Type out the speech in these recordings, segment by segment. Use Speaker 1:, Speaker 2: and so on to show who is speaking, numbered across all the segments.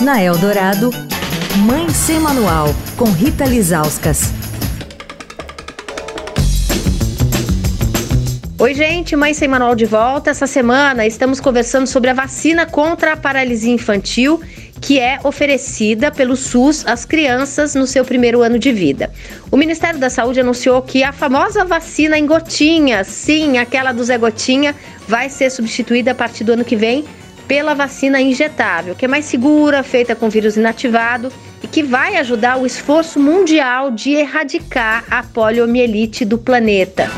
Speaker 1: Na Eldorado, Mãe Sem Manual, com Rita Lizauskas.
Speaker 2: Oi, gente, Mãe Sem Manual de volta. Essa semana estamos conversando sobre a vacina contra a paralisia infantil que é oferecida pelo SUS às crianças no seu primeiro ano de vida. O Ministério da Saúde anunciou que a famosa vacina em gotinhas, sim, aquela do Zé Gotinha, vai ser substituída a partir do ano que vem pela vacina injetável, que é mais segura, feita com vírus inativado e que vai ajudar o esforço mundial de erradicar a poliomielite do planeta.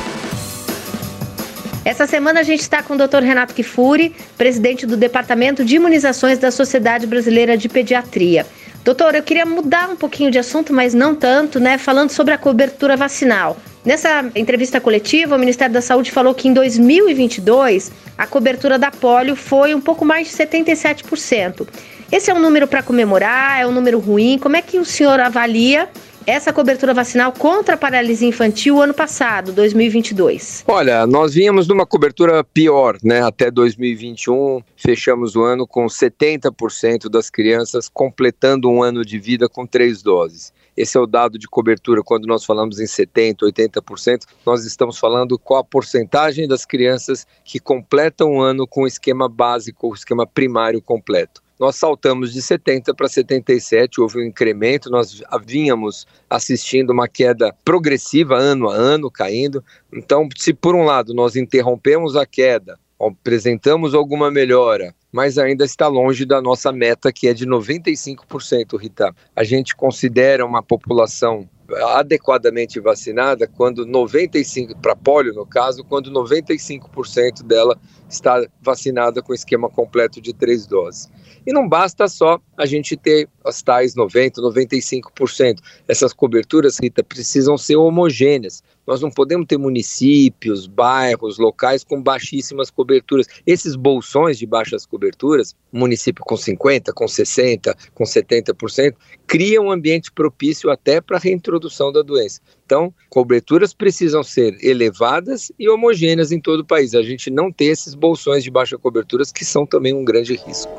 Speaker 2: Essa semana a gente está com o Dr. Renato Kifuri, presidente do Departamento de Imunizações da Sociedade Brasileira de Pediatria. Doutor, eu queria mudar um pouquinho de assunto, mas não tanto, né? Falando sobre a cobertura vacinal. Nessa entrevista coletiva, o Ministério da Saúde falou que em 2022 a cobertura da polio foi um pouco mais de 77%. Esse é um número para comemorar? É um número ruim? Como é que o senhor avalia essa cobertura vacinal contra a paralisia infantil ano passado, 2022?
Speaker 3: Olha, nós vínhamos numa cobertura pior, né? Até 2021, fechamos o ano com 70% das crianças completando um ano de vida com três doses. Esse é o dado de cobertura quando nós falamos em 70%, 80%. Nós estamos falando qual a porcentagem das crianças que completam um ano com o esquema básico, o esquema primário completo nós saltamos de 70 para 77, houve um incremento, nós vínhamos assistindo uma queda progressiva ano a ano, caindo. Então, se por um lado nós interrompemos a queda, apresentamos alguma melhora, mas ainda está longe da nossa meta, que é de 95%, Rita. A gente considera uma população adequadamente vacinada quando 95 para polio no caso, quando 95% dela está vacinada com esquema completo de três doses. E não basta só a gente ter as tais 90, 95%. Essas coberturas, Rita, precisam ser homogêneas. Nós não podemos ter municípios, bairros, locais com baixíssimas coberturas. Esses bolsões de baixas coberturas, município com 50, com 60, com 70%, criam um ambiente propício até para a reintrodução da doença. Então, coberturas precisam ser elevadas e homogêneas em todo o país. A gente não ter esses bolsões de baixa coberturas que são também um grande risco.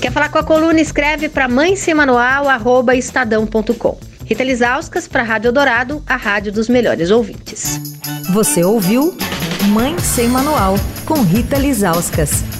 Speaker 2: Quer falar com a coluna? Escreve para mãe Rita Lisauskas para a Rádio Dourado, a rádio dos melhores ouvintes.
Speaker 1: Você ouviu Mãe Sem Manual, com Rita Lisauskas.